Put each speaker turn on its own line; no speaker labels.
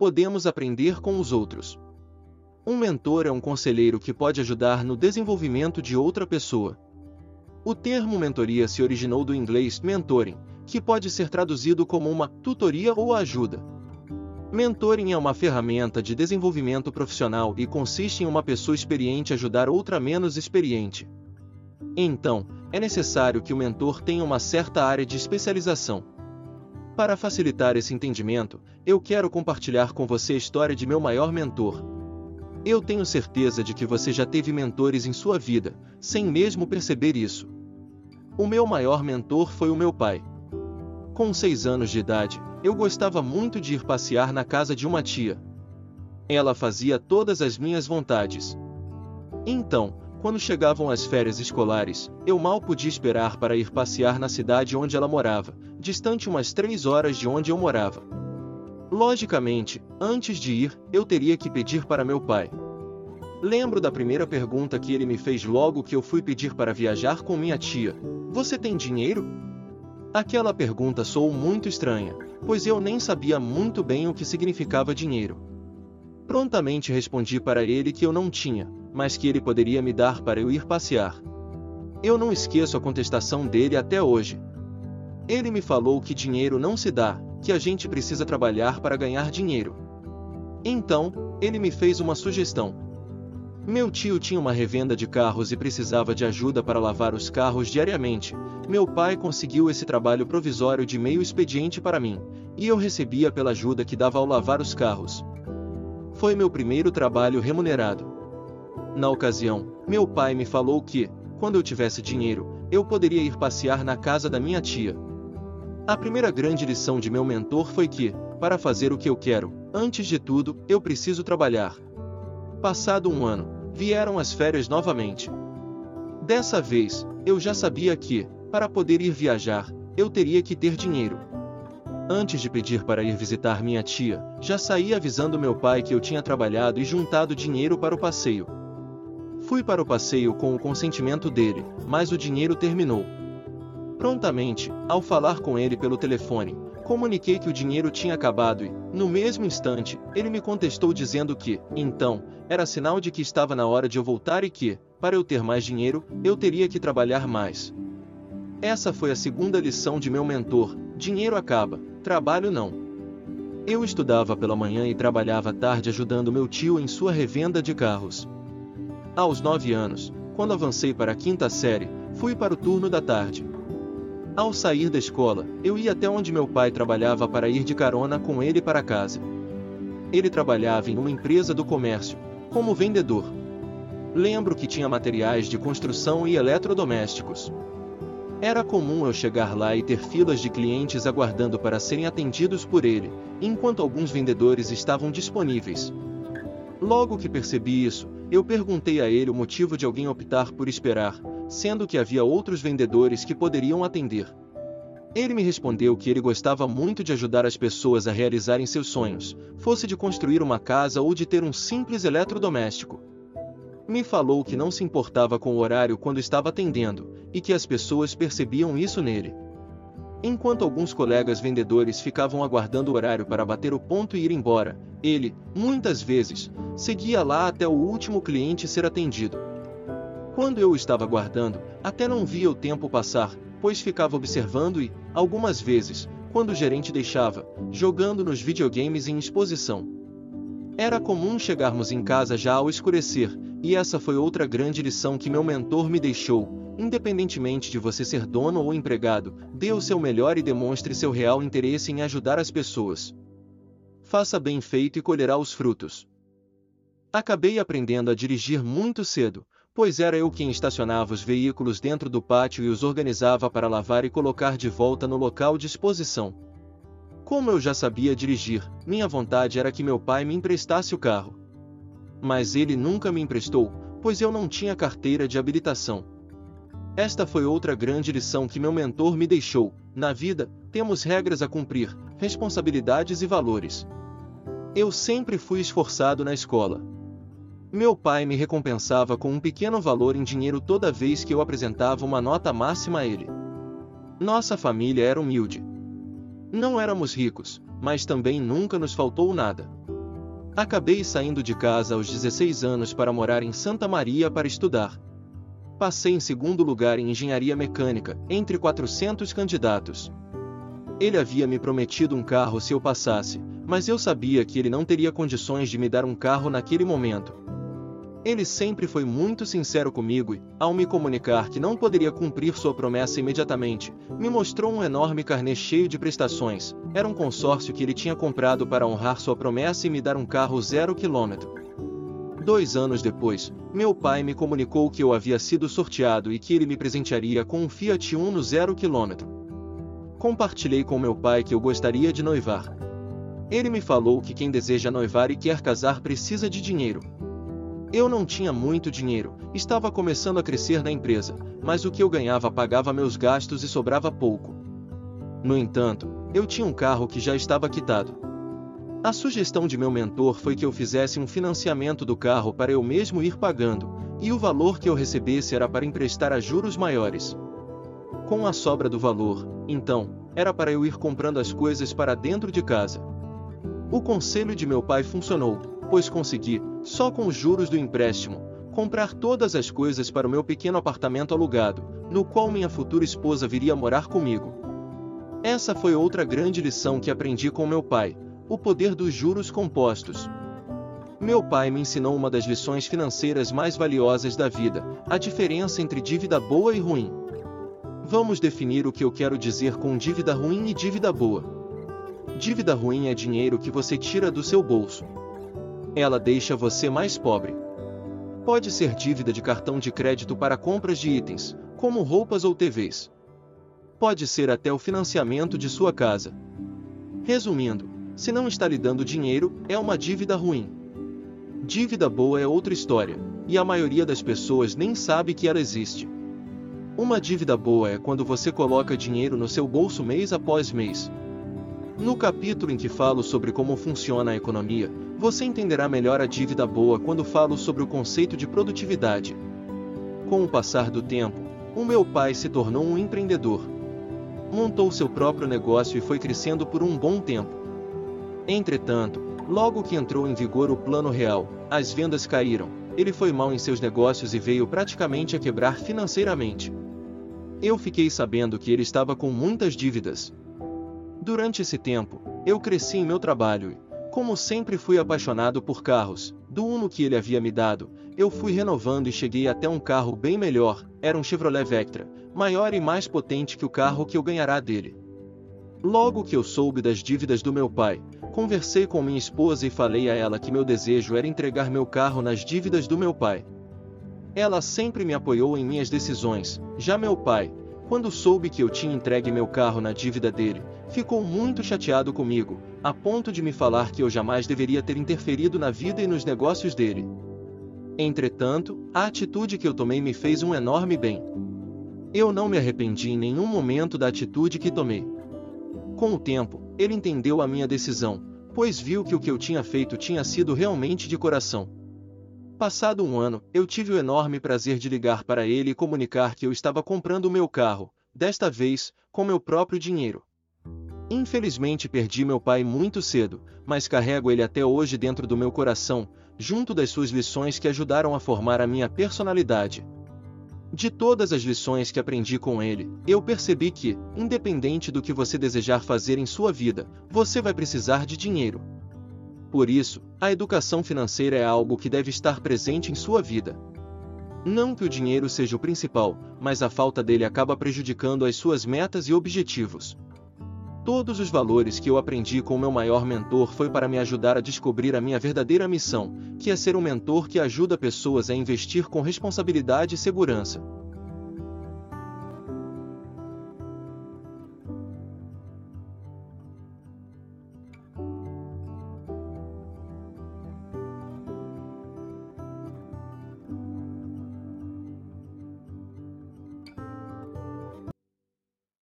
podemos aprender com os outros. Um mentor é um conselheiro que pode ajudar no desenvolvimento de outra pessoa. O termo mentoria se originou do inglês mentoring, que pode ser traduzido como uma tutoria ou ajuda. Mentoring é uma ferramenta de desenvolvimento profissional e consiste em uma pessoa experiente ajudar outra menos experiente. Então, é necessário que o mentor tenha uma certa área de especialização. Para facilitar esse entendimento, eu quero compartilhar com você a história de meu maior mentor. Eu tenho certeza de que você já teve mentores em sua vida, sem mesmo perceber isso. O meu maior mentor foi o meu pai. Com seis anos de idade, eu gostava muito de ir passear na casa de uma tia. Ela fazia todas as minhas vontades. Então, quando chegavam as férias escolares, eu mal podia esperar para ir passear na cidade onde ela morava, distante umas três horas de onde eu morava. Logicamente, antes de ir, eu teria que pedir para meu pai. Lembro da primeira pergunta que ele me fez logo que eu fui pedir para viajar com minha tia: Você tem dinheiro? Aquela pergunta soou muito estranha, pois eu nem sabia muito bem o que significava dinheiro. Prontamente respondi para ele que eu não tinha, mas que ele poderia me dar para eu ir passear. Eu não esqueço a contestação dele até hoje. Ele me falou que dinheiro não se dá, que a gente precisa trabalhar para ganhar dinheiro. Então, ele me fez uma sugestão. Meu tio tinha uma revenda de carros e precisava de ajuda para lavar os carros diariamente. Meu pai conseguiu esse trabalho provisório de meio expediente para mim, e eu recebia pela ajuda que dava ao lavar os carros. Foi meu primeiro trabalho remunerado. Na ocasião, meu pai me falou que, quando eu tivesse dinheiro, eu poderia ir passear na casa da minha tia. A primeira grande lição de meu mentor foi que, para fazer o que eu quero, antes de tudo, eu preciso trabalhar. Passado um ano, vieram as férias novamente. Dessa vez, eu já sabia que, para poder ir viajar, eu teria que ter dinheiro. Antes de pedir para ir visitar minha tia, já saí avisando meu pai que eu tinha trabalhado e juntado dinheiro para o passeio. Fui para o passeio com o consentimento dele, mas o dinheiro terminou. Prontamente, ao falar com ele pelo telefone, Comuniquei que o dinheiro tinha acabado e, no mesmo instante, ele me contestou dizendo que, então, era sinal de que estava na hora de eu voltar e que, para eu ter mais dinheiro, eu teria que trabalhar mais. Essa foi a segunda lição de meu mentor: dinheiro acaba, trabalho não. Eu estudava pela manhã e trabalhava tarde ajudando meu tio em sua revenda de carros. Aos nove anos, quando avancei para a quinta série, fui para o turno da tarde. Ao sair da escola, eu ia até onde meu pai trabalhava para ir de carona com ele para casa. Ele trabalhava em uma empresa do comércio, como vendedor. Lembro que tinha materiais de construção e eletrodomésticos. Era comum eu chegar lá e ter filas de clientes aguardando para serem atendidos por ele, enquanto alguns vendedores estavam disponíveis. Logo que percebi isso, eu perguntei a ele o motivo de alguém optar por esperar, sendo que havia outros vendedores que poderiam atender. Ele me respondeu que ele gostava muito de ajudar as pessoas a realizarem seus sonhos, fosse de construir uma casa ou de ter um simples eletrodoméstico. Me falou que não se importava com o horário quando estava atendendo, e que as pessoas percebiam isso nele. Enquanto alguns colegas vendedores ficavam aguardando o horário para bater o ponto e ir embora, ele, muitas vezes, seguia lá até o último cliente ser atendido. Quando eu estava guardando, até não via o tempo passar, pois ficava observando e, algumas vezes, quando o gerente deixava, jogando nos videogames em exposição. Era comum chegarmos em casa já ao escurecer, e essa foi outra grande lição que meu mentor me deixou. Independentemente de você ser dono ou empregado, dê o seu melhor e demonstre seu real interesse em ajudar as pessoas. Faça bem feito e colherá os frutos. Acabei aprendendo a dirigir muito cedo, pois era eu quem estacionava os veículos dentro do pátio e os organizava para lavar e colocar de volta no local de exposição. Como eu já sabia dirigir, minha vontade era que meu pai me emprestasse o carro. Mas ele nunca me emprestou, pois eu não tinha carteira de habilitação. Esta foi outra grande lição que meu mentor me deixou: na vida, temos regras a cumprir, responsabilidades e valores. Eu sempre fui esforçado na escola. Meu pai me recompensava com um pequeno valor em dinheiro toda vez que eu apresentava uma nota máxima a ele. Nossa família era humilde. Não éramos ricos, mas também nunca nos faltou nada. Acabei saindo de casa aos 16 anos para morar em Santa Maria para estudar. Passei em segundo lugar em engenharia mecânica, entre 400 candidatos. Ele havia me prometido um carro se eu passasse, mas eu sabia que ele não teria condições de me dar um carro naquele momento. Ele sempre foi muito sincero comigo e, ao me comunicar que não poderia cumprir sua promessa imediatamente, me mostrou um enorme carnê cheio de prestações. Era um consórcio que ele tinha comprado para honrar sua promessa e me dar um carro zero quilômetro. Dois anos depois, meu pai me comunicou que eu havia sido sorteado e que ele me presentearia com um Fiat Uno zero quilômetro. Compartilhei com meu pai que eu gostaria de noivar. Ele me falou que quem deseja noivar e quer casar precisa de dinheiro. Eu não tinha muito dinheiro, estava começando a crescer na empresa, mas o que eu ganhava pagava meus gastos e sobrava pouco. No entanto, eu tinha um carro que já estava quitado. A sugestão de meu mentor foi que eu fizesse um financiamento do carro para eu mesmo ir pagando, e o valor que eu recebesse era para emprestar a juros maiores. Com a sobra do valor, então, era para eu ir comprando as coisas para dentro de casa. O conselho de meu pai funcionou, pois consegui, só com os juros do empréstimo, comprar todas as coisas para o meu pequeno apartamento alugado, no qual minha futura esposa viria morar comigo. Essa foi outra grande lição que aprendi com meu pai: o poder dos juros compostos. Meu pai me ensinou uma das lições financeiras mais valiosas da vida: a diferença entre dívida boa e ruim. Vamos definir o que eu quero dizer com dívida ruim e dívida boa. Dívida ruim é dinheiro que você tira do seu bolso, ela deixa você mais pobre. Pode ser dívida de cartão de crédito para compras de itens, como roupas ou TVs. Pode ser até o financiamento de sua casa. Resumindo, se não está lhe dando dinheiro, é uma dívida ruim. Dívida boa é outra história, e a maioria das pessoas nem sabe que ela existe. Uma dívida boa é quando você coloca dinheiro no seu bolso mês após mês. No capítulo em que falo sobre como funciona a economia, você entenderá melhor a dívida boa quando falo sobre o conceito de produtividade. Com o passar do tempo, o meu pai se tornou um empreendedor. Montou seu próprio negócio e foi crescendo por um bom tempo. Entretanto, logo que entrou em vigor o Plano Real, as vendas caíram, ele foi mal em seus negócios e veio praticamente a quebrar financeiramente. Eu fiquei sabendo que ele estava com muitas dívidas. Durante esse tempo, eu cresci em meu trabalho e, como sempre fui apaixonado por carros, do Uno que ele havia me dado, eu fui renovando e cheguei até um carro bem melhor, era um Chevrolet Vectra, maior e mais potente que o carro que eu ganhará dele. Logo que eu soube das dívidas do meu pai, conversei com minha esposa e falei a ela que meu desejo era entregar meu carro nas dívidas do meu pai. Ela sempre me apoiou em minhas decisões, já meu pai, quando soube que eu tinha entregue meu carro na dívida dele, ficou muito chateado comigo, a ponto de me falar que eu jamais deveria ter interferido na vida e nos negócios dele. Entretanto, a atitude que eu tomei me fez um enorme bem. Eu não me arrependi em nenhum momento da atitude que tomei. Com o tempo, ele entendeu a minha decisão, pois viu que o que eu tinha feito tinha sido realmente de coração. Passado um ano, eu tive o enorme prazer de ligar para ele e comunicar que eu estava comprando o meu carro, desta vez, com meu próprio dinheiro. Infelizmente perdi meu pai muito cedo, mas carrego ele até hoje dentro do meu coração, junto das suas lições que ajudaram a formar a minha personalidade. De todas as lições que aprendi com ele, eu percebi que, independente do que você desejar fazer em sua vida, você vai precisar de dinheiro. Por isso, a educação financeira é algo que deve estar presente em sua vida. Não que o dinheiro seja o principal, mas a falta dele acaba prejudicando as suas metas e objetivos. Todos os valores que eu aprendi com meu maior mentor foi para me ajudar a descobrir a minha verdadeira missão, que é ser um mentor que ajuda pessoas a investir com responsabilidade e segurança.